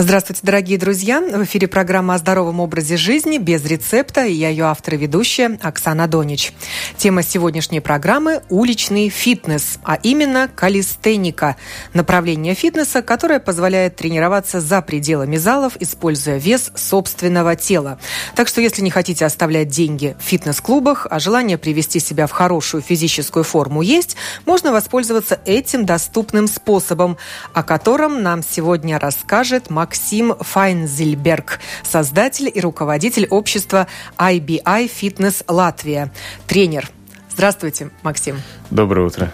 Здравствуйте, дорогие друзья! В эфире программа о здоровом образе жизни без рецепта, и я ее автор и ведущая Оксана Донич. Тема сегодняшней программы – уличный фитнес, а именно калистеника – направление фитнеса, которое позволяет тренироваться за пределами залов, используя вес собственного тела. Так что, если не хотите оставлять деньги в фитнес-клубах, а желание привести себя в хорошую физическую форму есть, можно воспользоваться этим доступным способом, о котором нам сегодня расскажет Макс Максим Файнзельберг, создатель и руководитель общества IBI Fitness Латвия, тренер. Здравствуйте, Максим. Доброе утро.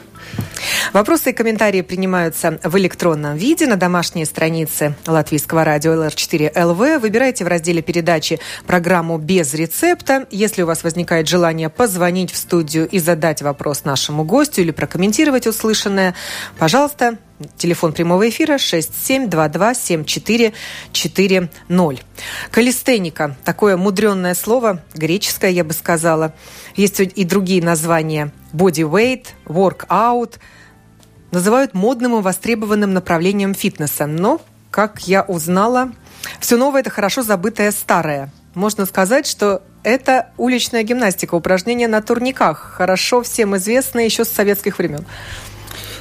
Вопросы и комментарии принимаются в электронном виде на домашней странице латвийского радио LR4LV. Выбирайте в разделе передачи программу «Без рецепта». Если у вас возникает желание позвонить в студию и задать вопрос нашему гостю или прокомментировать услышанное, пожалуйста, Телефон прямого эфира 67227440. Калистеника. Такое мудренное слово, греческое, я бы сказала. Есть и другие названия. Bodyweight, workout. Называют модным и востребованным направлением фитнеса. Но, как я узнала, все новое – это хорошо забытое старое. Можно сказать, что это уличная гимнастика, упражнения на турниках, хорошо всем известные еще с советских времен.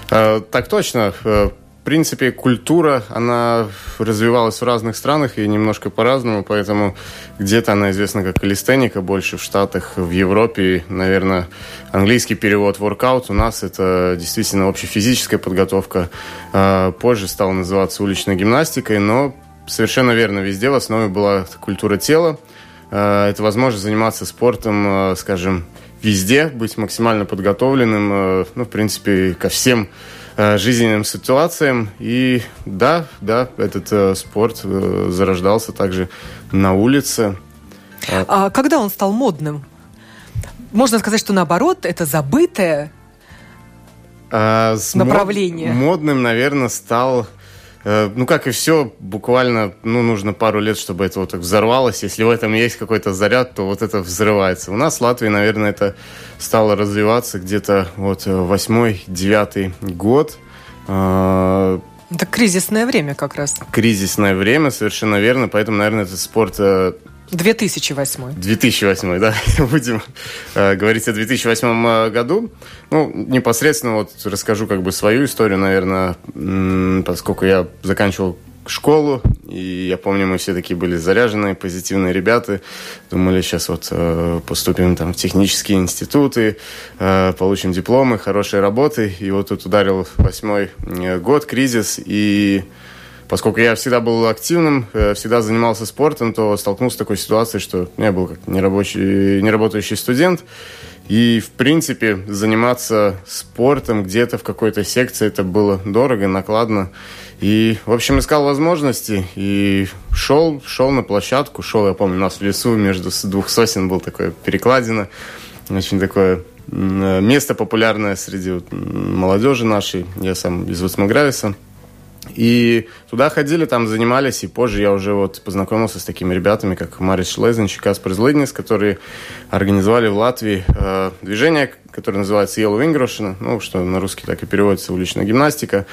Э, так точно. Э, в принципе, культура, она развивалась в разных странах и немножко по-разному, поэтому где-то она известна как калистеника, больше в Штатах, в Европе, наверное, английский перевод workout. У нас это действительно общефизическая подготовка. Э, позже стала называться уличной гимнастикой, но совершенно верно, везде в основе была культура тела. Это возможность заниматься спортом, скажем, везде, быть максимально подготовленным, э, ну, в принципе, ко всем э, жизненным ситуациям. И да, да, этот э, спорт зарождался также на улице. А когда он стал модным? Можно сказать, что наоборот, это забытое а, направление. Модным, наверное, стал Э, ну, как и все, буквально, ну, нужно пару лет, чтобы это вот так взорвалось. Если в этом есть какой-то заряд, то вот это взрывается. У нас в Латвии, наверное, это стало развиваться где-то вот э, восьмой, девятый год. Э, это кризисное время как раз. Кризисное время, совершенно верно. Поэтому, наверное, этот спорт 2008. 2008, да. Будем э, говорить о 2008 э, году. Ну, непосредственно вот расскажу как бы свою историю, наверное, поскольку я заканчивал школу, и я помню, мы все такие были заряженные, позитивные ребята, думали, сейчас вот э, поступим там в технические институты, э, получим дипломы, хорошие работы, и вот тут ударил восьмой э, год, кризис, и Поскольку я всегда был активным, э, всегда занимался спортом, то столкнулся с такой ситуацией, что я был как нерабочий, неработающий студент. И, в принципе, заниматься спортом где-то в какой-то секции это было дорого, накладно. И, в общем, искал возможности и шел, шел на площадку. Шел, я помню, у нас в лесу между двух сосен был такое перекладина. Очень такое место популярное среди молодежи нашей. Я сам из Васмогрависа. И туда ходили, там занимались, и позже я уже вот познакомился с такими ребятами, как Марис Шлезенч и Каспар Злыднис, которые организовали в Латвии э, движение, которое называется Yellow Вингрошина, ну, что на русский так и переводится уличная гимнастика.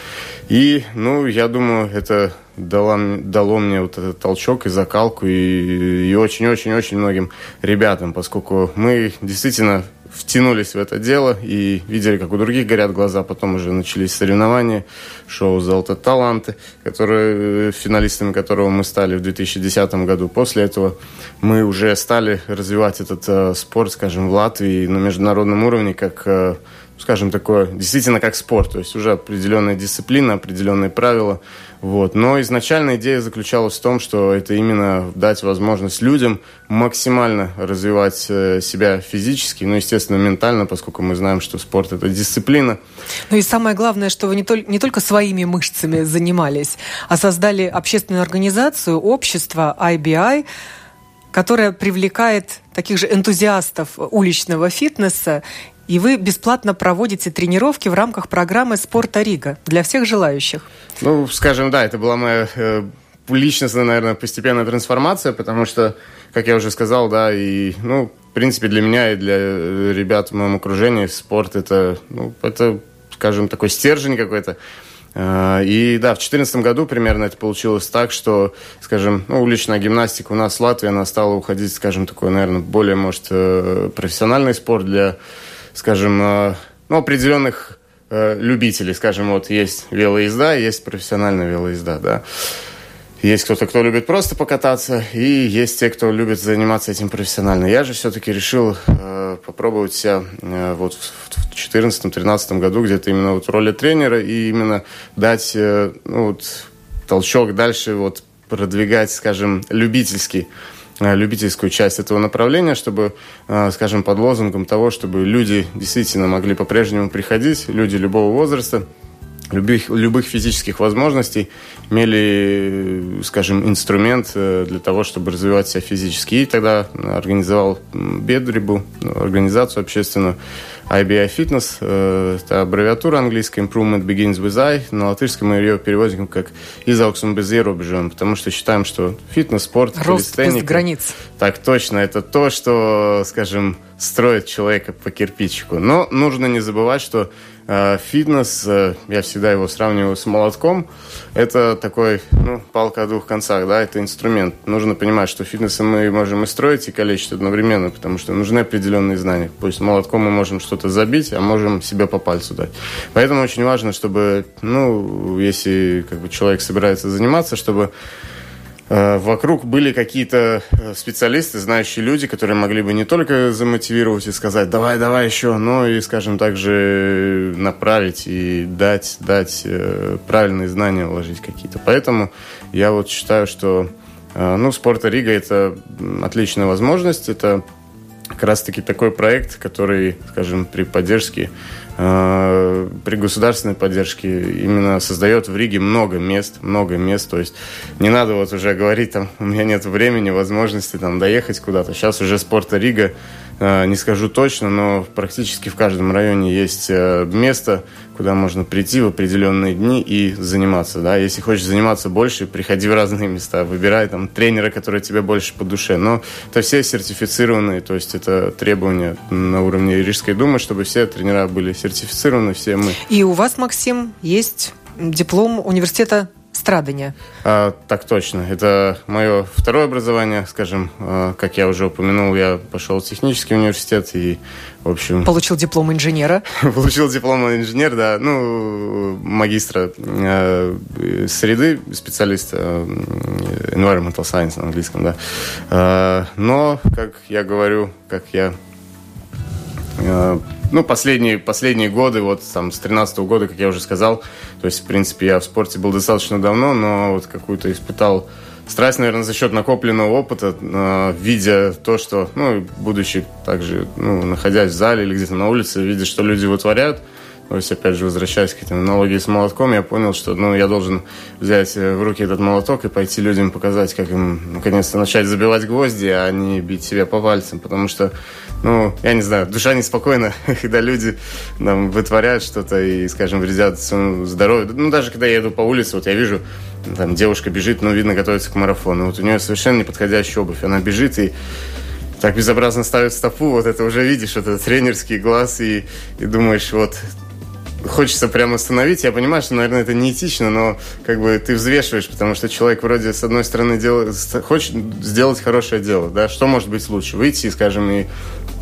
И, ну, я думаю, это дало, дало мне вот этот толчок и закалку, и очень-очень-очень многим ребятам, поскольку мы действительно втянулись в это дело и видели, как у других горят глаза. Потом уже начались соревнования, шоу «Золото таланты», которые, э, финалистами которого мы стали в 2010 году. После этого мы уже стали развивать этот э, спорт, скажем, в Латвии на международном уровне, как э, скажем, такое, действительно как спорт, то есть уже определенная дисциплина, определенные правила. Вот. Но изначально идея заключалась в том, что это именно дать возможность людям максимально развивать э, себя физически, ну, естественно, ментально, поскольку мы знаем, что спорт – это дисциплина. Ну и самое главное, что вы не, тол- не только своими мышцами занимались, а создали общественную организацию, общество IBI, которое привлекает таких же энтузиастов уличного фитнеса и вы бесплатно проводите тренировки в рамках программы «Спорта Рига» для всех желающих. Ну, скажем, да, это была моя э, личностная, наверное, постепенная трансформация, потому что, как я уже сказал, да, и, ну, в принципе, для меня и для э, ребят в моем окружении спорт это, ну, это, скажем, такой стержень какой-то. Э, и да, в 2014 году примерно это получилось так, что, скажем, ну, уличная гимнастика у нас в Латвии, она стала уходить, скажем, такой, наверное, более, может, э, профессиональный спорт для, скажем, э, ну, определенных любителей. Скажем, вот есть велоезда, есть профессиональная велоезда, да. Есть кто-то, кто любит просто покататься, и есть те, кто любит заниматься этим профессионально. Я же все-таки решил э, попробовать себя э, вот в 2014-2013 году где-то именно вот в роли тренера и именно дать э, ну, вот, толчок дальше вот продвигать, скажем, любительский э, любительскую часть этого направления, чтобы, э, скажем, под лозунгом того, чтобы люди действительно могли по-прежнему приходить, люди любого возраста, любых, любых физических возможностей имели, скажем, инструмент э, для того, чтобы развивать себя физически. И тогда организовал Бедрибу, организацию общественную IBI Fitness. Э, это аббревиатура английская Improvement Begins with I. На латышском мы ее переводим как «изауксум без ierobežojuma», потому что считаем, что фитнес, спорт, Рост без границ. Так точно, это то, что, скажем, строит человека по кирпичику. Но нужно не забывать, что Э, фитнес, э, я всегда его сравниваю с молотком. Это такой, ну, палка о двух концах, да, это инструмент. Нужно понимать, что фитнесом мы можем и строить, и калечить одновременно, потому что нужны определенные знания. Пусть молотком мы можем что-то забить, а можем себе по пальцу дать. Поэтому очень важно, чтобы, ну, если как бы человек собирается заниматься, чтобы Э, вокруг были какие-то э, специалисты, знающие люди, которые могли бы не только замотивировать и сказать «давай, давай еще», но и, скажем, также направить и дать, дать э, правильные знания, вложить какие-то. Поэтому я вот считаю, что ну, спорта Рига – это отличная возможность, это как раз-таки такой проект, который, скажем, при поддержке Э, при государственной поддержке именно создает в Риге много мест, много мест, то есть не надо вот уже говорить, там, у меня нет времени, возможности там доехать куда-то. Сейчас уже спорта Рига не скажу точно, но практически в каждом районе есть э, место, куда можно прийти в определенные дни и заниматься. Да? Если хочешь заниматься больше, приходи в разные места, выбирай там тренера, который тебе больше по душе. Но это все сертифицированные, то есть это требования на уровне Рижской думы, чтобы все тренера были сертифицированы, все мы. И у вас, Максим, есть диплом университета страдания. А, так точно. Это мое второе образование, скажем, а, как я уже упомянул, я пошел в технический университет и, в общем... Получил диплом инженера. Получил диплом инженера, да, ну, магистра э, среды, специалиста э, environmental science на английском, да. Э, но, как я говорю, как я э, ну, последние, последние годы, вот там с 13 -го года, как я уже сказал, то есть, в принципе, я в спорте был достаточно давно, но вот какую-то испытал страсть, наверное, за счет накопленного опыта, э, видя то, что, ну, будучи также, ну, находясь в зале или где-то на улице, видя, что люди вытворяют, то есть, опять же, возвращаясь к этой аналогии с молотком, я понял, что ну, я должен взять в руки этот молоток и пойти людям показать, как им наконец-то начать забивать гвозди, а не бить себя по пальцам. Потому что, ну, я не знаю, душа неспокойна, когда люди там, вытворяют что-то и, скажем, вредят своему здоровью. Ну, даже когда я еду по улице, вот я вижу, там девушка бежит, ну, видно, готовится к марафону. Вот у нее совершенно неподходящая обувь. Она бежит и так безобразно ставит стопу, вот это уже видишь, это тренерский глаз, и, и думаешь, вот хочется прямо остановить. Я понимаю, что, наверное, это неэтично, но как бы ты взвешиваешь, потому что человек вроде, с одной стороны, делает, хочет сделать хорошее дело, да, что может быть лучше? Выйти, скажем, и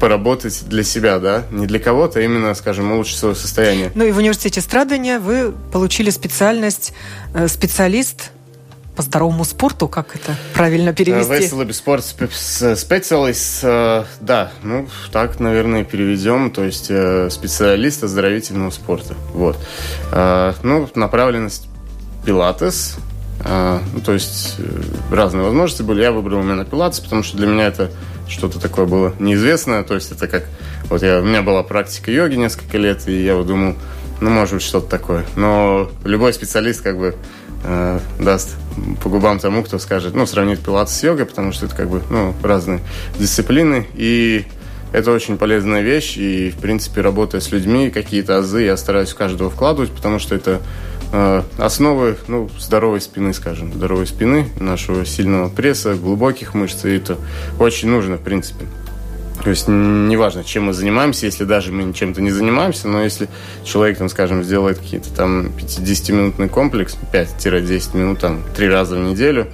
поработать для себя, да, не для кого-то, а именно, скажем, улучшить свое состояние. Ну и в университете страдания вы получили специальность э, специалист по здоровому спорту, как это правильно перевести? Веселый спорт специалист, э, да, ну, так, наверное, переведем, то есть э, специалист оздоровительного спорта, вот. Э, ну, направленность пилатес, ну, то есть разные возможности были. Я выбрал именно пилатес, потому что для меня это что-то такое было неизвестное. То есть это как... Вот я, у меня была практика йоги несколько лет, и я вот думал, ну, может быть, что-то такое. Но любой специалист как бы э, даст по губам тому, кто скажет, ну, сравнить пилатес с йогой, потому что это как бы, ну, разные дисциплины, и это очень полезная вещь, и, в принципе, работая с людьми, какие-то азы я стараюсь в каждого вкладывать, потому что это э, основы, ну, здоровой спины, скажем, здоровой спины, нашего сильного пресса, глубоких мышц, и это очень нужно, в принципе. То есть неважно, чем мы занимаемся, если даже мы чем-то не занимаемся, но если человек, там, скажем, сделает какие-то там 50-минутный комплекс, 5-10 минут, там, три раза в неделю,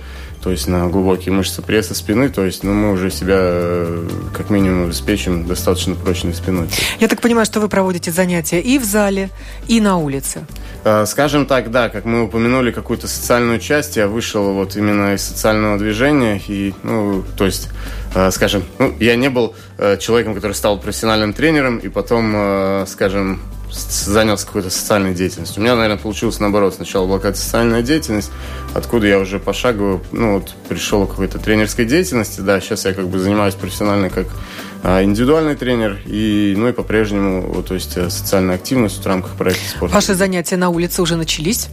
то есть на глубокие мышцы пресса спины, то есть ну, мы уже себя э, как минимум обеспечим достаточно прочной спиной. Я так понимаю, что вы проводите занятия и в зале, и на улице. А, скажем так, да, как мы упомянули какую-то социальную часть, я вышел вот именно из социального движения, и, ну, то есть, а, скажем, ну, я не был э, человеком, который стал профессиональным тренером, и потом, э, скажем, занялся какой-то социальной деятельностью. У меня, наверное, получилось наоборот. Сначала была какая-то социальная деятельность, откуда я уже пошагово, ну, вот, пришел к какой-то тренерской деятельности. Да, сейчас я как бы занимаюсь профессионально как индивидуальный тренер, и, ну и по-прежнему, то есть э, социальная активность в рамках проекта спорта. Ваши занятия на улице уже начались?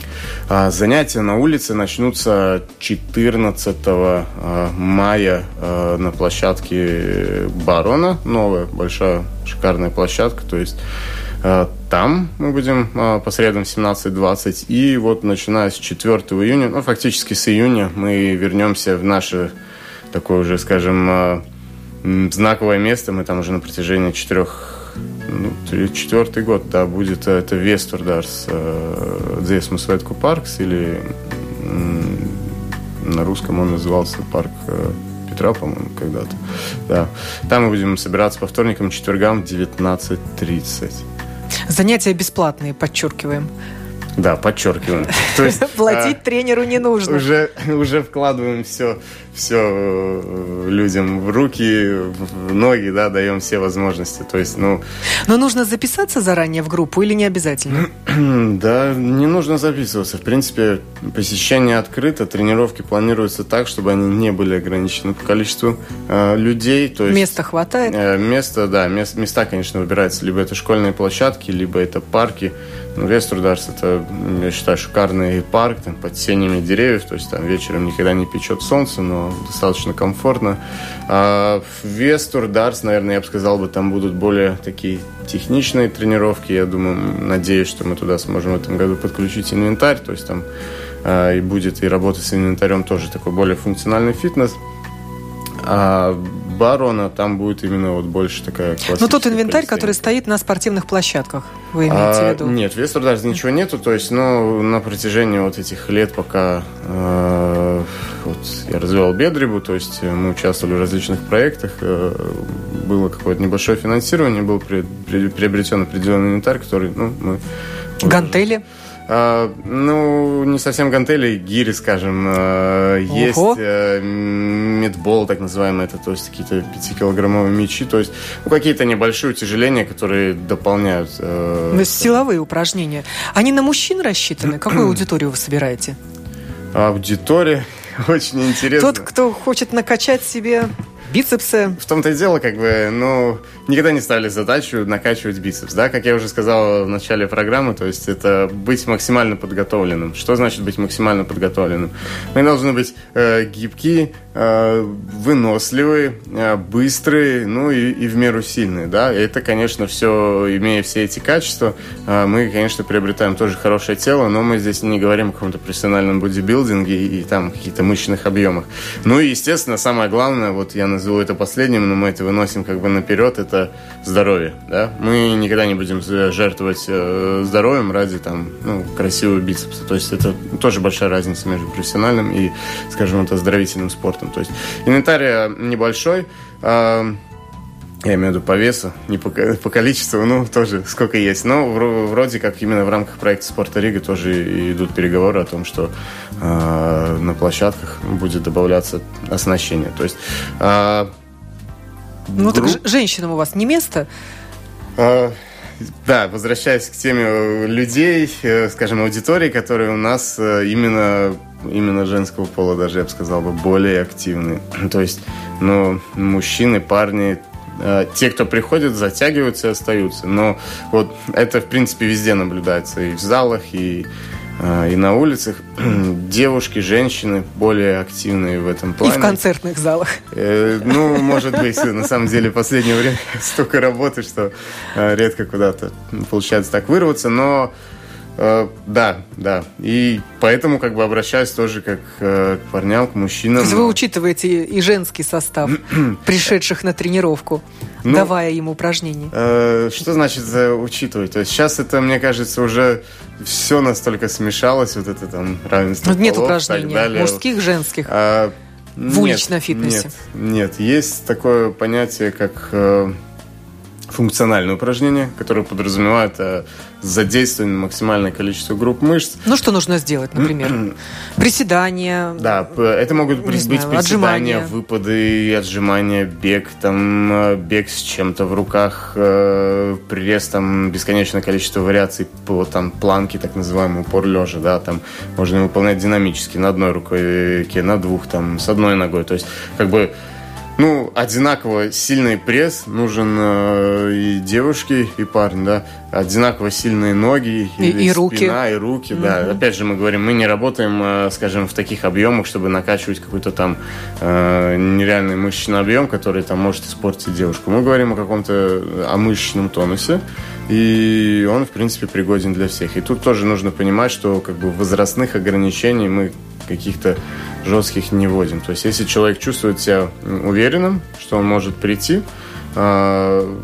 А, занятия на улице начнутся 14 а, мая а, на площадке Барона, новая, большая, шикарная площадка, то есть там мы будем по средам 17-20. И вот начиная с 4 июня, ну, фактически с июня, мы вернемся в наше такое уже, скажем, знаковое место. Мы там уже на протяжении четырех ну, четвертый год, да, будет это Вестурдарс Дзесму Светку Паркс, или на русском он назывался парк Петра, по-моему, когда-то. Да. Там мы будем собираться по вторникам, четвергам в 19.30. Занятия бесплатные, подчеркиваем. Да, подчеркиваем. То есть, Платить а, тренеру не нужно. Уже, уже вкладываем все, все э, людям в руки, в ноги, да, даем все возможности. То есть, ну... Но нужно записаться заранее в группу или не обязательно? да, не нужно записываться. В принципе, посещение открыто, тренировки планируются так, чтобы они не были ограничены по количеству э, людей. То есть, места хватает? Э, место, да, мест, места, конечно, выбираются. Либо это школьные площадки, либо это парки. Ну, Веструдерс это, я считаю, шикарный парк там, под сенями деревьев, то есть там вечером никогда не печет солнце, но достаточно комфортно. А в Вестурдарс, наверное, я бы сказал, бы, там будут более такие техничные тренировки. Я думаю, надеюсь, что мы туда сможем в этом году подключить инвентарь, то есть там а, и будет и работа с инвентарем тоже такой более функциональный фитнес. А барона, там будет именно вот больше такая классическая Ну, тот инвентарь, который стоит на спортивных площадках, вы имеете а, в виду? Нет, в Вестеру даже ничего нету, то есть, ну, на протяжении вот этих лет, пока э, вот я развивал Бедрибу, то есть мы участвовали в различных проектах, э, было какое-то небольшое финансирование, был при, при, приобретен определенный инвентарь, который, ну, мы... Гантели? Уже, ну, не совсем гантели, гири, скажем. А, есть а, медбол, так называемый, это то есть какие-то 5-килограммовые мячи, то есть ну, какие-то небольшие утяжеления, которые дополняют. А... То силовые упражнения. Они на мужчин рассчитаны? Какую аудиторию вы собираете? Аудитория очень интересно. Тот, кто хочет накачать себе бицепсы. В том-то и дело, как бы, ну, никогда не ставили задачу накачивать бицепс, да, как я уже сказал в начале программы, то есть это быть максимально подготовленным. Что значит быть максимально подготовленным? Мы должны быть э, гибкие, выносливые, э, быстрые, ну и, и в меру сильные, да. И это, конечно, все, имея все эти качества, э, мы, конечно, приобретаем тоже хорошее тело, но мы здесь не говорим о каком-то профессиональном бодибилдинге и, и там каких-то мышечных объемах. Ну и, естественно, самое главное, вот я назову это последним, но мы это выносим как бы наперед, это здоровье, да. Мы никогда не будем жертвовать э, здоровьем ради там, ну, красивого бицепса. То есть это тоже большая разница между профессиональным и, скажем, это оздоровительным спортом. То есть инвентарь э, небольшой, э, я имею в виду по весу, не по, по количеству, ну, тоже сколько есть. Но вроде как именно в рамках проекта «Спорта Рига» тоже идут переговоры о том, что э, на площадках будет добавляться оснащение. То есть... Э, ну, групп... так женщинам у вас не место? Э, да, возвращаясь к теме людей, э, скажем, аудитории, которые у нас э, именно, именно женского пола, даже я бы сказал, бы более активны. То есть, ну, мужчины, парни Э, те, кто приходит, затягиваются и остаются. Но вот это, в принципе, везде наблюдается. И в залах, и, э, и на улицах. Девушки, женщины более активные в этом плане. И в концертных залах. Э, ну, может быть, на самом деле, в последнее время столько работы, что редко куда-то получается так вырваться. Но Э, да, да. И поэтому как бы обращаюсь тоже как э, к парням, к мужчинам. То есть вы учитываете и женский состав пришедших на тренировку, ну, давая им упражнения? Э, что значит э, учитывать? То есть сейчас это, мне кажется, уже все настолько смешалось, вот это там равенство ну, Нет полов, упражнений мужских, женских. А, в уличном фитнесе? Нет, нет. Есть такое понятие, как э, функциональные упражнения, которые подразумевают э, задействование максимальное количество групп мышц. Ну, что нужно сделать, например? Приседания. Да, это могут быть знаю, приседания, отжимания. выпады, отжимания, бег, там, э, бег с чем-то в руках, э, пресс, там, бесконечное количество вариаций по там, планке, так называемый упор лежа, да, там можно выполнять динамически на одной руке, на двух, там, с одной ногой. То есть, как бы, ну, одинаково сильный пресс нужен э, и девушке, и парню, да. Одинаково сильные ноги, и, и спина, руки. и руки, угу. да. Опять же, мы говорим, мы не работаем, э, скажем, в таких объемах, чтобы накачивать какой-то там э, нереальный мышечный объем, который там может испортить девушку. Мы говорим о каком-то, о мышечном тонусе, и он, в принципе, пригоден для всех. И тут тоже нужно понимать, что как бы возрастных ограничений мы каких-то жестких не вводим. То есть, если человек чувствует себя уверенным, что он может прийти, а,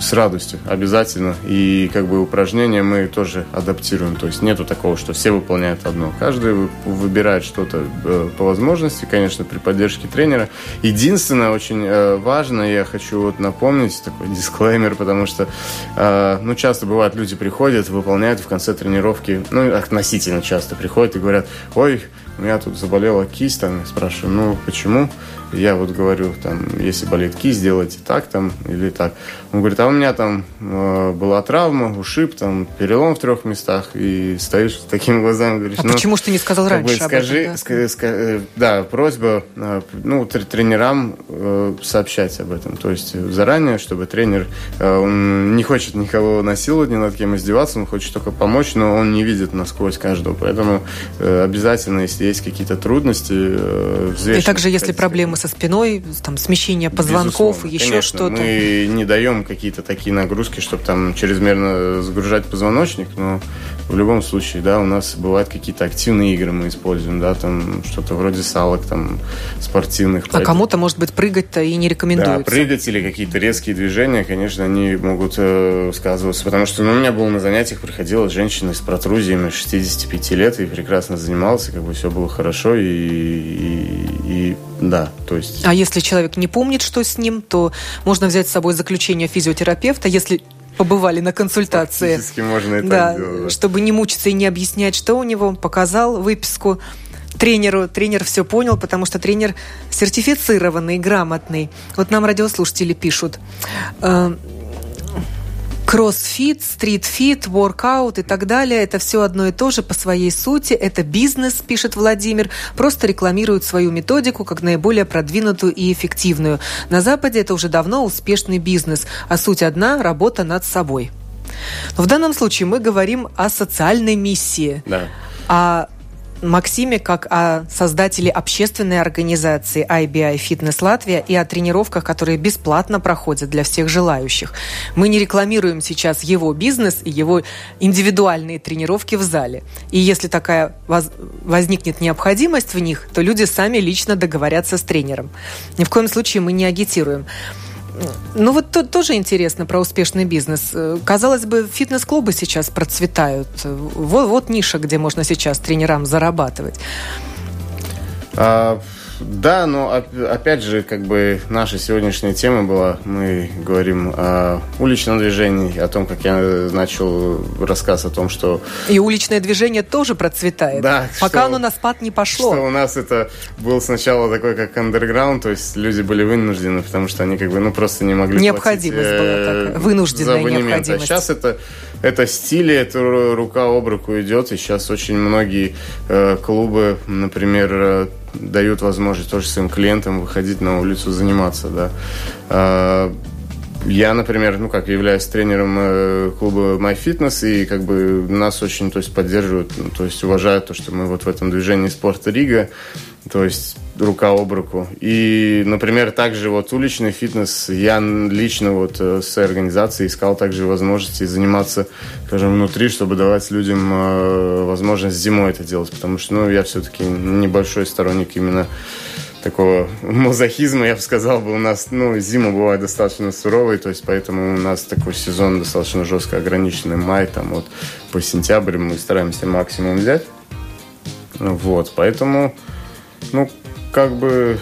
с радостью, обязательно. И как бы упражнения мы тоже адаптируем. То есть нету такого, что все выполняют одно. Каждый выбирает что-то э, по возможности, конечно, при поддержке тренера. Единственное, очень э, важно, я хочу вот напомнить такой дисклеймер, потому что, э, ну, часто бывает, люди приходят, выполняют в конце тренировки, ну, относительно часто приходят и говорят, ой, у меня тут заболела кисть, там, спрашиваю, ну, почему? Я вот говорю, там, если болит кисть, делайте так там или так. Он говорит, а у меня там э, была травма, ушиб, там, перелом в трех местах, и стоишь с такими глазами, говоришь, а ну... почему ж ты не сказал раньше бы, скажи, этом, да? Ска- ска- э, да, просьба, э, ну, тренерам э, сообщать об этом. То есть заранее, чтобы тренер, э, он не хочет никого насиловать, ни над кем издеваться, он хочет только помочь, но он не видит насквозь каждого. Поэтому э, обязательно, если есть какие-то трудности, э, И также, если проблемы со спиной, там, смещение позвонков, Безусловно, еще что-то. Мы не даем какие-то такие нагрузки, чтобы там чрезмерно загружать позвоночник, но в любом случае, да, у нас бывают какие-то активные игры мы используем, да, там что-то вроде салок, там спортивных. А кому-то, может быть, прыгать-то и не рекомендуется. Да, прыгать или какие-то резкие движения, конечно, они могут э, сказываться, потому что ну, у меня было на занятиях, приходила женщина с протрузиями 65 лет и прекрасно занимался, как бы все было хорошо и, и, и да, то есть... А если человек не помнит, что с ним, то можно взять с собой заключение физиотерапевта, если побывали на консультации. Фактически можно и да, делать. Чтобы не мучиться и не объяснять, что у него, показал выписку тренеру. Тренер все понял, потому что тренер сертифицированный, грамотный. Вот нам радиослушатели пишут. Кроссфит, стритфит, воркаут и так далее. Это все одно и то же по своей сути. Это бизнес, пишет Владимир. Просто рекламируют свою методику как наиболее продвинутую и эффективную. На Западе это уже давно успешный бизнес, а суть одна – работа над собой. Но в данном случае мы говорим о социальной миссии. Да. А Максиме как о создателе общественной организации IBI Fitness Латвия и о тренировках, которые бесплатно проходят для всех желающих. Мы не рекламируем сейчас его бизнес и его индивидуальные тренировки в зале. И если такая воз... возникнет необходимость в них, то люди сами лично договорятся с тренером. Ни в коем случае мы не агитируем. Ну вот тут тоже интересно про успешный бизнес. Э, казалось бы, фитнес-клубы сейчас процветают. Вот, вот ниша, где можно сейчас тренерам зарабатывать. А, да, но опять же, как бы наша сегодняшняя тема была, мы говорим о уличном движении, о том, как я начал рассказ о том, что... И уличное движение тоже процветает, да, пока что, оно на спад не пошло. Что у нас это был сначала такой, как андерграунд, то есть люди были вынуждены, потому что они как бы, ну, просто не могли Необходимость платить, была э, такая, вынужденная. А необходимость. А сейчас это это стили, это рука об руку идет, и сейчас очень многие э, клубы, например, э, дают возможность тоже своим клиентам выходить на улицу заниматься, да. Э, я, например, ну как, являюсь тренером э, клуба MyFitness, и как бы нас очень, то есть, поддерживают, ну, то есть, уважают то, что мы вот в этом движении спорта Рига, то есть, рука об руку. И, например, также вот уличный фитнес, я лично вот э, с организацией искал также возможности заниматься, скажем, внутри, чтобы давать людям э, возможность зимой это делать, потому что, ну, я все-таки небольшой сторонник именно такого мазохизма, я бы сказал, бы у нас, ну, зима бывает достаточно суровой, то есть поэтому у нас такой сезон достаточно жестко ограниченный, май, там вот по сентябрь мы стараемся максимум взять. Вот, поэтому, ну, как бы,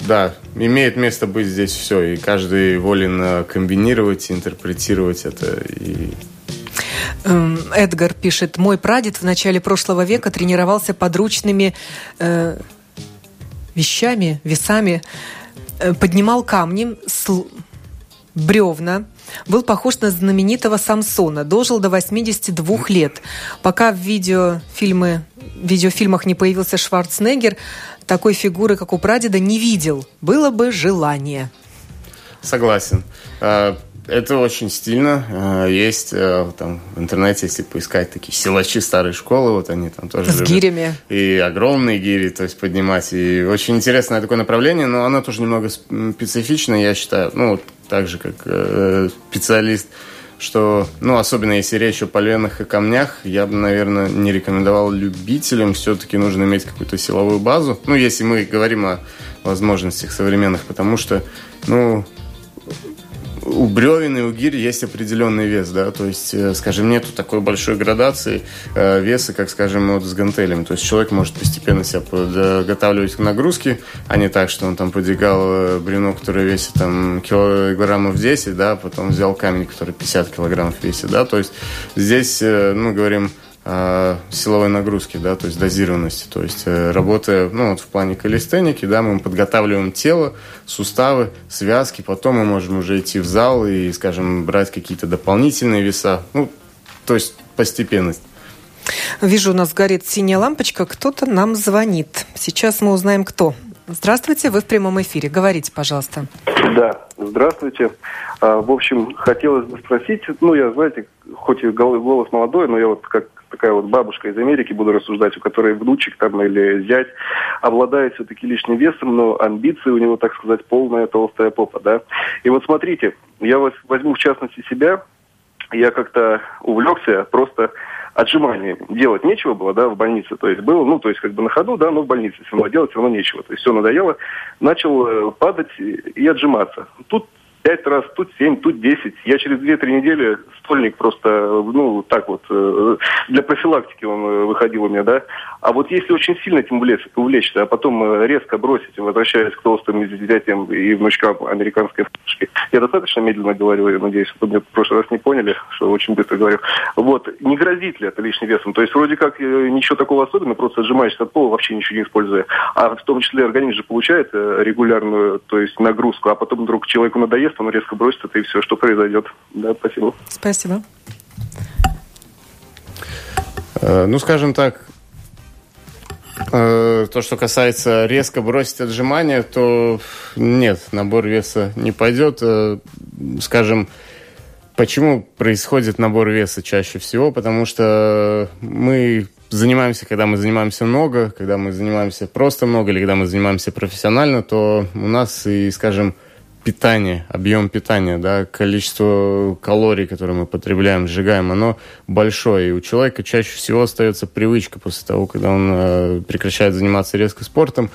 да, имеет место быть здесь все, и каждый волен э, комбинировать, интерпретировать это и эм, Эдгар пишет, мой прадед в начале прошлого века тренировался подручными э, вещами, весами, э, поднимал камни, сл... бревна, был похож на знаменитого Самсона, дожил до 82 лет. Пока в видеофильмы, в видеофильмах не появился Шварценеггер, такой фигуры, как у прадеда, не видел. Было бы желание. Согласен. Это очень стильно. Э, есть э, там в интернете, если поискать такие силачи старой школы, вот они там тоже С любят. гирями. И огромные гири, то есть поднимать. И очень интересное такое направление, но оно тоже немного специфичное, я считаю. Ну, так же, как э, специалист что, ну, особенно если речь о поленах и камнях, я бы, наверное, не рекомендовал любителям. Все-таки нужно иметь какую-то силовую базу. Ну, если мы говорим о возможностях современных, потому что, ну, у бревен и у гирь есть определенный вес, да, то есть, э, скажем, нету такой большой градации э, веса, как, скажем, вот с гантелями. То есть человек может постепенно себя подготавливать к нагрузке, а не так, что он там подвигал э, бревно, которое весит там килограммов 10, да, потом взял камень, который 50 килограммов весит, да, то есть здесь, ну, говорим, силовой нагрузки, да, то есть дозированности. То есть э, работая, ну, вот в плане калистеники, да, мы подготавливаем тело, суставы, связки, потом мы можем уже идти в зал и, скажем, брать какие-то дополнительные веса. Ну, то есть постепенность. Вижу, у нас горит синяя лампочка, кто-то нам звонит. Сейчас мы узнаем, кто. Здравствуйте, вы в прямом эфире. Говорите, пожалуйста. Да, здравствуйте. А, в общем, хотелось бы спросить, ну, я, знаете, хоть и голос молодой, но я вот как такая вот бабушка из Америки, буду рассуждать, у которой внучек там или зять обладает все-таки лишним весом, но амбиции у него, так сказать, полная толстая попа, да. И вот смотрите, я возьму в частности себя, я как-то увлекся просто отжиманий делать нечего было, да, в больнице. То есть было, ну, то есть как бы на ходу, да, но в больнице все равно делать все равно нечего. То есть все надоело. Начал э, падать и отжиматься. Тут пять раз, тут семь, тут десять. Я через две-три недели стольник просто, ну, так вот, э, для профилактики он э, выходил у меня, да. А вот если очень сильно этим увлечься, увлечься а потом э, резко бросить, возвращаясь к толстым детям и внучкам американской фашки, я достаточно медленно говорю, я надеюсь, что меня в прошлый раз не поняли, что очень быстро говорю. Вот, не грозит ли это лишним весом? То есть вроде как ничего такого особенного, просто отжимаешься от пола, вообще ничего не используя. А в том числе организм же получает регулярную, то есть нагрузку, а потом вдруг человеку надоест, он резко бросит это и все, что произойдет. Да, спасибо. Спасибо. Ну, скажем так, Э, то, что касается резко бросить отжимания, то нет, набор веса не пойдет. Э, скажем, почему происходит набор веса чаще всего? Потому что мы занимаемся, когда мы занимаемся много, когда мы занимаемся просто много, или когда мы занимаемся профессионально, то у нас и, скажем, питание, объем питания, да, количество калорий, которые мы потребляем, сжигаем, оно большое. И у человека чаще всего остается привычка после того, когда он э, прекращает заниматься резко спортом,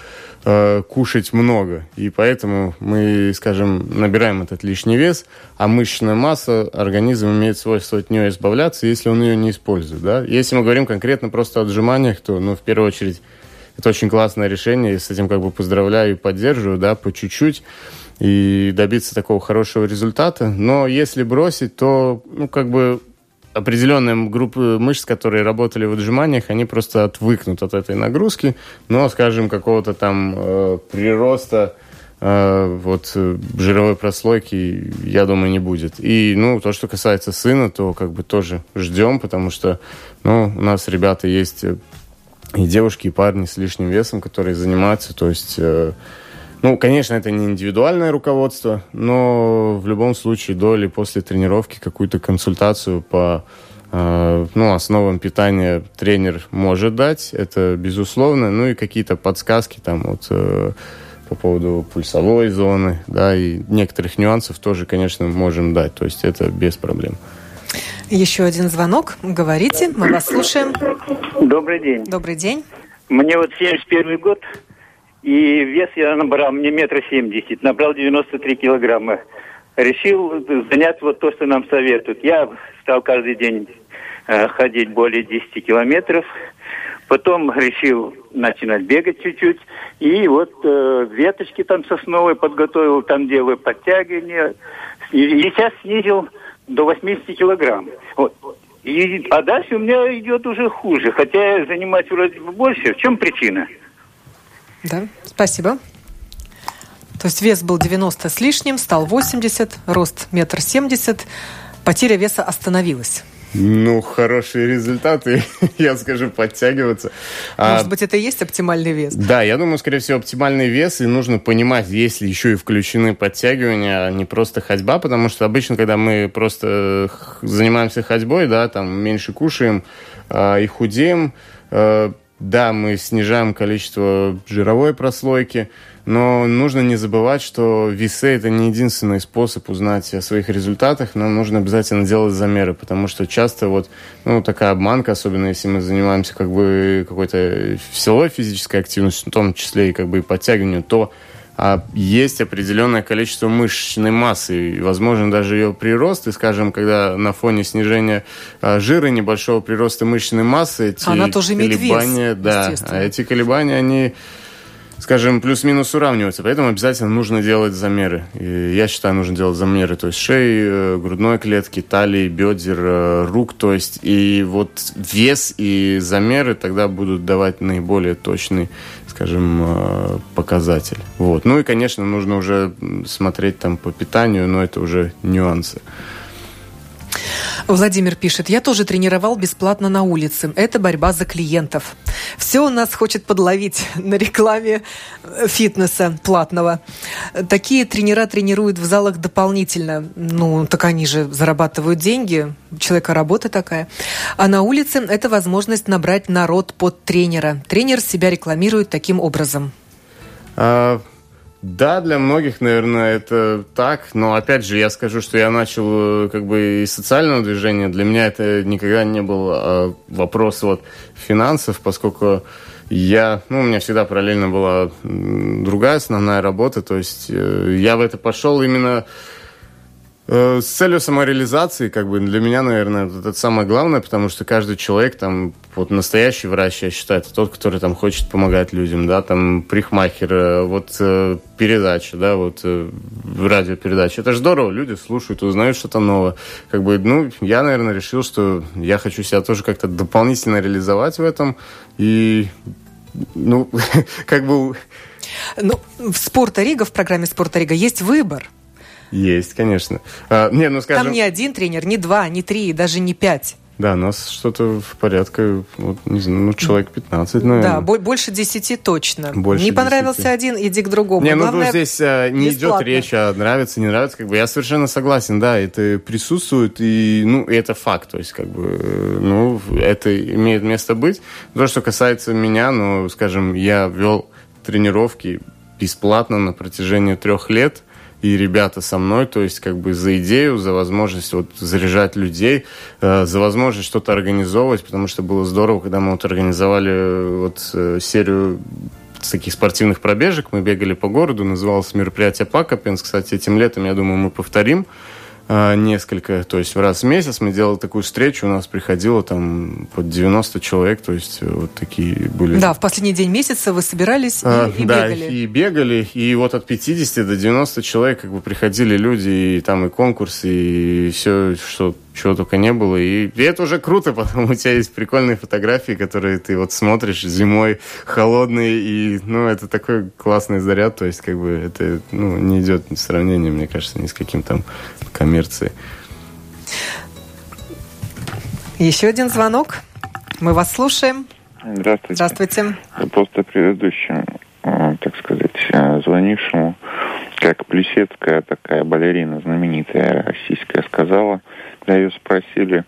э, кушать много. И поэтому мы, скажем, набираем этот лишний вес, а мышечная масса, организм имеет свойство от нее избавляться, если он ее не использует. Да? Если мы говорим конкретно просто о отжиманиях, то, ну, в первую очередь, это очень классное решение, и с этим как бы поздравляю и поддерживаю, да, по чуть-чуть и добиться такого хорошего результата. Но если бросить, то, ну, как бы определенная группа мышц, которые работали в отжиманиях, они просто отвыкнут от этой нагрузки, но, скажем, какого-то там э, прироста э, вот жировой прослойки, я думаю, не будет. И, ну, то, что касается сына, то как бы тоже ждем, потому что, ну, у нас ребята есть и девушки, и парни с лишним весом, которые занимаются, то есть... Э, Ну, конечно, это не индивидуальное руководство, но в любом случае до или после тренировки какую-то консультацию по э, ну, основам питания тренер может дать, это безусловно, ну и какие-то подсказки там вот э, по поводу пульсовой зоны, да, и некоторых нюансов тоже, конечно, можем дать, то есть это без проблем. Еще один звонок. Говорите, мы вас слушаем. Добрый день. Добрый день. Мне вот 71 год, и вес я набрал, мне метр семьдесят, набрал 93 килограмма. Решил занять вот то, что нам советуют. Я стал каждый день э, ходить более 10 километров. Потом решил начинать бегать чуть-чуть. И вот э, веточки там сосновые подготовил, там делаю подтягивания. И, сейчас снизил до 80 килограмм. Вот. И, а дальше у меня идет уже хуже, хотя я занимаюсь вроде больше. В чем причина? Да, спасибо. То есть вес был 90 с лишним, стал 80, рост метр семьдесят, потеря веса остановилась. Ну, хорошие результаты, я скажу, подтягиваться. А, Может а, быть, это и есть оптимальный вес? Да, я думаю, скорее всего, оптимальный вес, и нужно понимать, есть ли еще и включены подтягивания, а не просто ходьба, потому что обычно, когда мы просто занимаемся ходьбой, да, там меньше кушаем э, и худеем, э, да, мы снижаем количество жировой прослойки, но нужно не забывать, что весы – это не единственный способ узнать о своих результатах. Нам нужно обязательно делать замеры, потому что часто вот ну, такая обманка, особенно если мы занимаемся как бы какой-то силовой физической активностью, в том числе и как бы и подтягиванием, то а есть определенное количество мышечной массы, и, возможно, даже ее прирост, и, скажем, когда на фоне снижения а, жира, небольшого прироста мышечной массы, эти Она тоже колебания, да, эти колебания, они скажем, плюс-минус уравниваются. Поэтому обязательно нужно делать замеры. И я считаю, нужно делать замеры. То есть шеи, э, грудной клетки, талии, бедер, э, рук. То есть и вот вес и замеры тогда будут давать наиболее точный, скажем, э, показатель. Вот. Ну и, конечно, нужно уже смотреть там по питанию, но это уже нюансы. Владимир пишет, я тоже тренировал бесплатно на улице. Это борьба за клиентов. Все у нас хочет подловить на рекламе э, фитнеса платного. Такие тренера тренируют в залах дополнительно. Ну, так они же зарабатывают деньги. У человека работа такая. А на улице это возможность набрать народ под тренера. Тренер себя рекламирует таким образом. А, да, для многих, наверное, это так, но опять же, я скажу, что я начал э, как бы из социального движения. Для меня это никогда не был а, вопрос вот финансов, поскольку я, ну, у меня всегда параллельно была другая основная работа, то есть э, я в это пошел именно с целью самореализации, как бы для меня, наверное, это, самое главное, потому что каждый человек, там, вот настоящий врач, я считаю, это тот, который там хочет помогать людям, да, там, прихмахер, э, вот э, передача, да, вот э, радиопередача. Это же здорово, люди слушают, узнают что-то новое. Как бы, ну, я, наверное, решил, что я хочу себя тоже как-то дополнительно реализовать в этом, и, ну, как бы... Ну, в «Спорта Рига», в программе «Спорта Рига» есть выбор – есть, конечно. А, не, ну, скажем... Там не один тренер, не два, не три, даже не пять. Да, у нас что-то в порядке, вот, не знаю, ну, человек 15, наверное. Да, больше 10 точно. Больше не 10. понравился один, иди к другому. Не, ну, Главное, здесь а, не бесплатно. идет речь о нравится, не нравится. Как бы я совершенно согласен, да, это присутствует, и, ну, это факт. То есть, как бы, ну, это имеет место быть. То, что касается меня, ну, скажем, я вел тренировки бесплатно на протяжении трех лет – и ребята со мной, то есть как бы за идею, за возможность вот заряжать людей, э, за возможность что-то организовывать, потому что было здорово, когда мы вот организовали э, вот э, серию таких спортивных пробежек, мы бегали по городу, называлось мероприятие Пакопенс, кстати, этим летом, я думаю, мы повторим, несколько, то есть раз в месяц мы делали такую встречу, у нас приходило там под 90 человек, то есть э, вот такие были. Да, в последний день месяца вы собирались и, а, и да, бегали. и бегали, и вот от 50 до 90 человек как бы приходили люди, и там и конкурсы, и все, что чего только не было. И, и это уже круто, потому у тебя есть прикольные фотографии, которые ты вот смотришь зимой, холодные, и, ну, это такой классный заряд, то есть, как бы, это, ну, не идет в сравнение, мне кажется, ни с каким там коммерцией. Еще один звонок. Мы вас слушаем. Здравствуйте. Здравствуйте. Просто предыдущим. так сказать, звонившему, как Плесецкая такая балерина знаменитая российская сказала, когда ее спросили,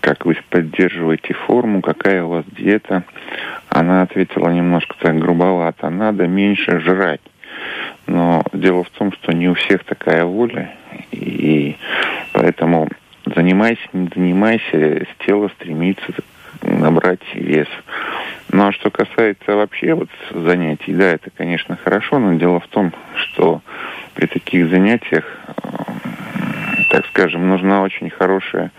как вы поддерживаете форму, какая у вас диета, она ответила немножко так грубовато, надо меньше жрать. Но дело в том, что не у всех такая воля, и поэтому занимайся, не занимайся, тело стремится набрать вес. Ну а что касается вообще вот занятий, да, это, конечно, хорошо, но дело в том, что при таких занятиях, так скажем, нужна очень хорошая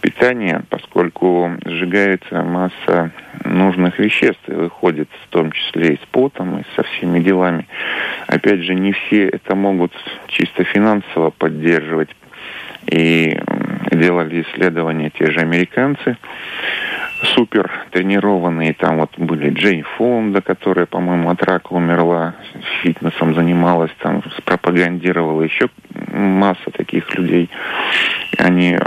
питания, поскольку сжигается масса нужных веществ и выходит в том числе и с потом, и со всеми делами. Опять же, не все это могут чисто финансово поддерживать. И делали исследования те же американцы, супер тренированные. Там вот были Джей Фонда, которая, по-моему, от рака умерла, фитнесом занималась, там пропагандировала еще масса таких людей. Они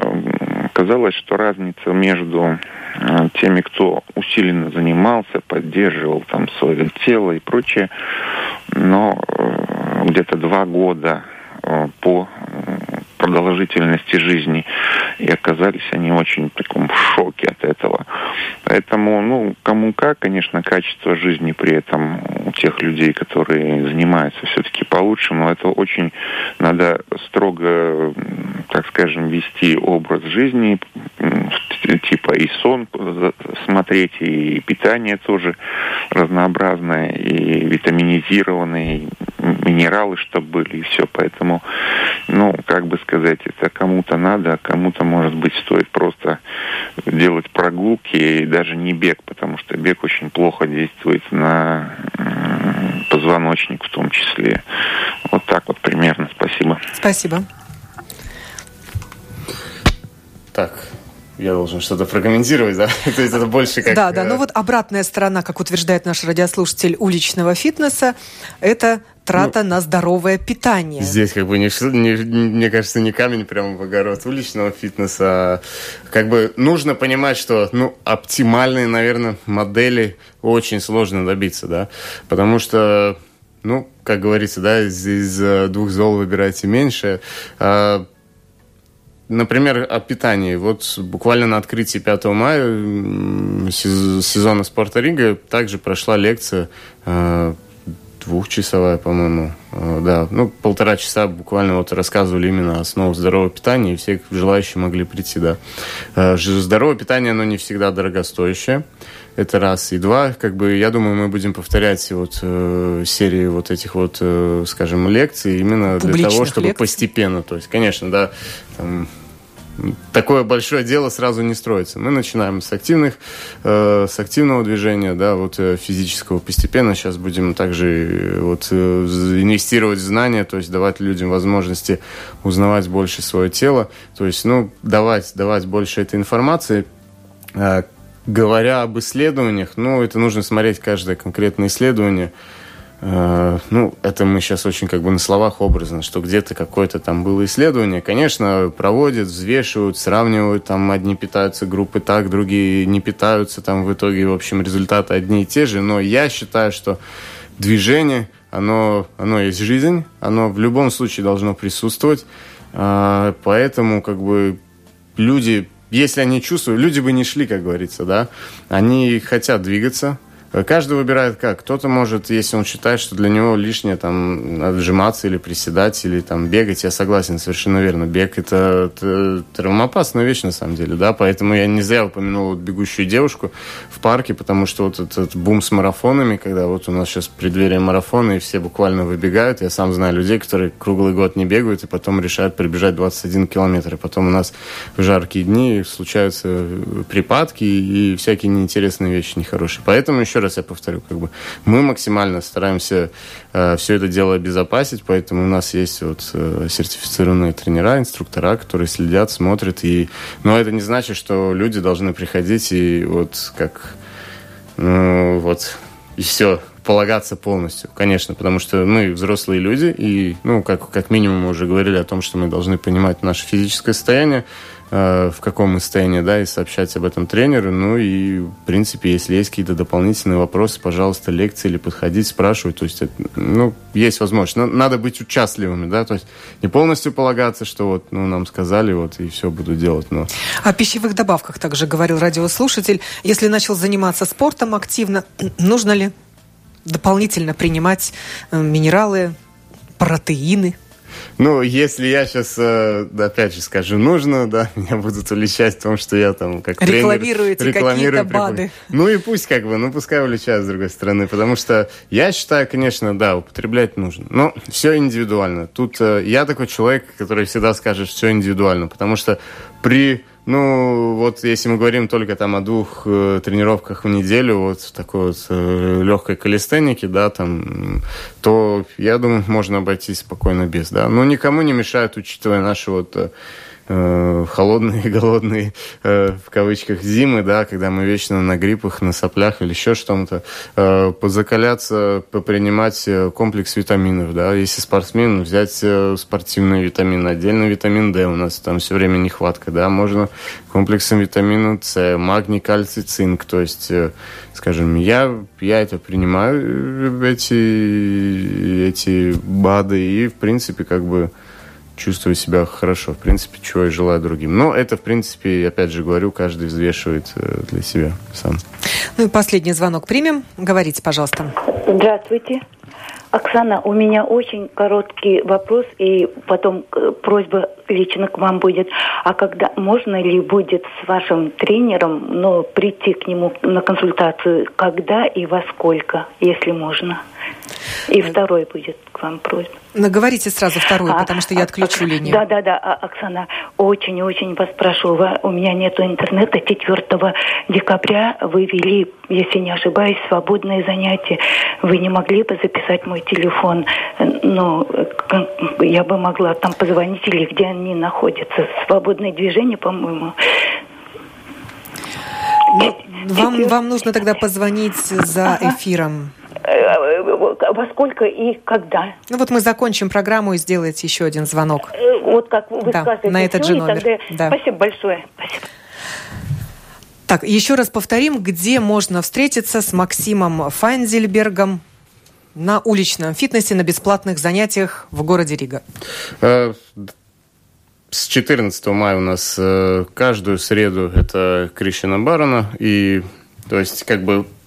казалось, что разница между э, теми, кто усиленно занимался, поддерживал там свое тело и прочее, но э, где-то два года э, по продолжительности жизни. И оказались они очень в таком шоке от этого. Поэтому, ну, кому как, конечно, качество жизни при этом у тех людей, которые занимаются все-таки получше, но это очень надо строго, так скажем, вести образ жизни, типа и сон смотреть, и питание тоже разнообразное, и витаминизированное, минералы, чтобы были, и все. Поэтому, ну, как бы сказать, это кому-то надо, а кому-то, может быть, стоит просто делать прогулки и даже не бег, потому что бег очень плохо действует на позвоночник в том числе. Вот так вот примерно. Спасибо. Спасибо. Так, я должен что-то прокомментировать, да? То есть это больше как... Да, да, ну вот обратная сторона, как утверждает наш радиослушатель уличного фитнеса, это трата ну, на здоровое питание. Здесь как бы, не, не, мне кажется, не камень прямо в огород уличного фитнеса. А как бы нужно понимать, что ну, оптимальные, наверное, модели очень сложно добиться, да, потому что ну, как говорится, да, из, из э, двух зол выбирайте меньше. А, Например, о питании. Вот буквально на открытии 5 мая сезона спорта Рига также прошла лекция э, двухчасовая, по-моему. Э, да, ну, полтора часа буквально вот рассказывали именно основу здорового питания, и все желающие могли прийти, да. Э, здоровое питание, оно не всегда дорогостоящее. Это раз. И два, как бы, я думаю, мы будем повторять вот э, серии вот этих вот, э, скажем, лекций именно Публичных для того, чтобы лекций. постепенно. То есть, конечно, да, там, такое большое дело сразу не строится. Мы начинаем с активных, э, с активного движения, да, вот э, физического. Постепенно сейчас будем также э, вот э, инвестировать в знания, то есть давать людям возможности узнавать больше свое тело, то есть, ну, давать, давать больше этой информации. Э, говоря об исследованиях, ну, это нужно смотреть каждое конкретное исследование. Ну, это мы сейчас очень как бы на словах образно, что где-то какое-то там было исследование. Конечно, проводят, взвешивают, сравнивают, там одни питаются группы так, другие не питаются, там в итоге, в общем, результаты одни и те же. Но я считаю, что движение, оно, оно есть жизнь, оно в любом случае должно присутствовать. А, поэтому, как бы, люди, если они чувствуют, люди бы не шли, как говорится, да, они хотят двигаться, Каждый выбирает как. Кто-то может, если он считает, что для него лишнее там отжиматься или приседать, или там бегать, я согласен, совершенно верно. Бег это, это травмоопасная вещь на самом деле, да, поэтому я не зря упомянул вот бегущую девушку в парке, потому что вот этот бум с марафонами, когда вот у нас сейчас преддверие марафона, и все буквально выбегают, я сам знаю людей, которые круглый год не бегают, и потом решают прибежать 21 километр, и потом у нас в жаркие дни случаются припадки и всякие неинтересные вещи, нехорошие. Поэтому еще раз я повторю, как бы. Мы максимально стараемся э, все это дело обезопасить, поэтому у нас есть вот э, сертифицированные тренера, инструктора, которые следят, смотрят, и, но это не значит, что люди должны приходить и вот как, ну, вот и все. полагаться полностью, конечно, потому что мы взрослые люди, и, ну, как, как минимум мы уже говорили о том, что мы должны понимать наше физическое состояние, в каком состоянии, да, и сообщать об этом тренеру. Ну и, в принципе, если есть какие-то дополнительные вопросы, пожалуйста, лекции или подходить, спрашивать. То есть, ну, есть возможность. Но надо быть участливыми, да, то есть не полностью полагаться, что вот, ну, нам сказали, вот, и все буду делать, но... О пищевых добавках также говорил радиослушатель. Если начал заниматься спортом активно, нужно ли дополнительно принимать э, минералы, протеины? Ну, если я сейчас, э, опять же, скажу, нужно, да, меня будут уличать в том, что я там как Рекламируете тренер... Рекламирую какие-то БАДы. Ну и пусть как бы, ну пускай уличают с другой стороны, потому что я считаю, конечно, да, употреблять нужно. Но все индивидуально. Тут э, я такой человек, который всегда скажет, все индивидуально, потому что при ну, вот если мы говорим только там о двух э, тренировках в неделю, вот в такой вот э, легкой калистенике, да, там, то, я думаю, можно обойтись спокойно без, да. Но никому не мешает, учитывая наши вот э, э, холодные, голодные, э, в кавычках, зимы, да, когда мы вечно на гриппах, на соплях или еще что-то, э, позакаляться, попринимать комплекс витаминов, да, если спортсмен, взять спортивные витамины, отдельно витамин D, у нас там все время нехватка, да, можно комплексом витамина С, магний, кальций, цинк, то есть, скажем, я, я это принимаю, эти, эти БАДы, и, в принципе, как бы, чувствую себя хорошо. В принципе, чего я желаю другим. Но это, в принципе, опять же говорю, каждый взвешивает э, для себя сам. Ну и последний звонок примем. Говорите, пожалуйста. Здравствуйте. Оксана, у меня очень короткий вопрос, и потом э, просьба лично к вам будет. А когда можно ли будет с вашим тренером ну, прийти к нему на консультацию, когда и во сколько, если можно? И второй будет к вам просьба. Наговорите сразу второй, а, потому что я отключу а, линию. Да, да, да, Оксана, очень-очень вас прошу, у меня нет интернета. 4 декабря вы вели, если не ошибаюсь, свободные занятия. Вы не могли бы записать мой телефон? Ну, я бы могла там позвонить или где они находятся. Свободное движение, по-моему. Вам, вам нужно тогда позвонить за эфиром. Э, во сколько и когда. Ну вот мы закончим программу и сделаете еще один звонок. Э, вот как вы да, сказали. на этот же номер. Тогда... Да. Спасибо большое. Спасибо. Так, еще раз повторим, где можно встретиться с Максимом Файнзельбергом на уличном фитнесе, на бесплатных занятиях в городе Рига. Э, с 14 мая у нас каждую среду это Кришина Барона. И то есть как бы Э,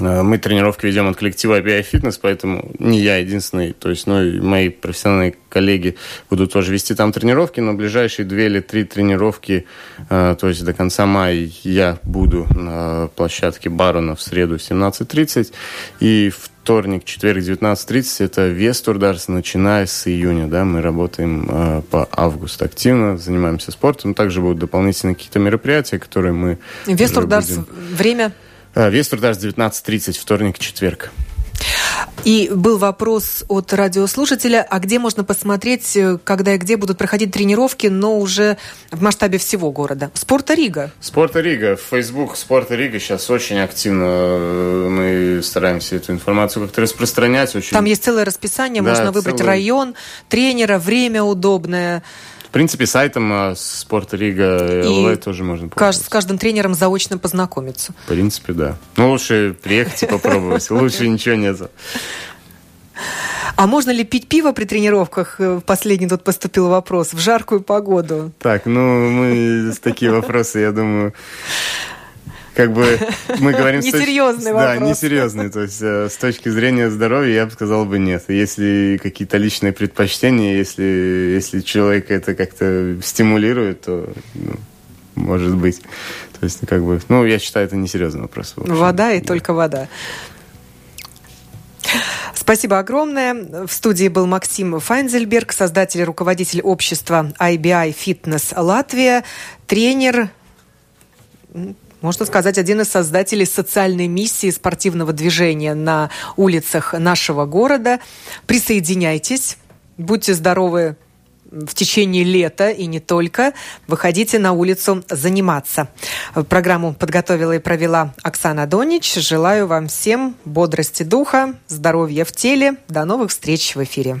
мы тренировки ведем от коллектива API Fitness, поэтому не я единственный, то есть ну, и мои профессиональные коллеги будут тоже вести там тренировки, но ближайшие две или три тренировки, э, то есть до конца мая я буду на площадке Барона в среду 17.30 и вторник, четверг 19.30 это Вестурдарс, начиная с июня, да, мы работаем э, по август активно, занимаемся спортом, также будут дополнительные какие-то мероприятия, которые мы... Вестурдарс, будем... время? Вестурдарс 19.30, вторник, четверг. И был вопрос от радиослушателя, а где можно посмотреть, э, когда и где будут проходить тренировки, но уже в масштабе всего города? Спорта Рига. Спорта Рига. Facebook Спорта Рига сейчас очень активно э, мы стараемся эту информацию как-то распространять. Очень... Там есть целое расписание, да, можно выбрать целый... район, тренера, время удобное. В принципе, сайтом а, Спорт Рига ЛВ тоже можно пользоваться. С каждым тренером заочно познакомиться. В принципе, да. Ну, лучше приехать и попробовать. Лучше ничего нет. А можно ли пить пиво при тренировках? Э, последний тут поступил вопрос. В жаркую погоду. Так, ну, мы такие вопросы, я думаю, как бы мы говорим... Несерьезный вопрос. Да, несерьезный. То есть э, с точки зрения здоровья я бы сказал бы нет. Если какие-то личные предпочтения, если, если человек это как-то стимулирует, то ну, может быть. То есть как бы... Ну, я считаю, это несерьезный вопрос. Вода и да. только вода. Спасибо огромное. В студии был Максим Файнзельберг, создатель и руководитель общества IBI Fitness Латвия, тренер можно сказать, один из создателей социальной миссии спортивного движения на улицах нашего города. Присоединяйтесь, будьте здоровы в течение лета и не только. Выходите на улицу заниматься. Программу подготовила и провела Оксана Донич. Желаю вам всем бодрости духа, здоровья в теле. До новых встреч в эфире.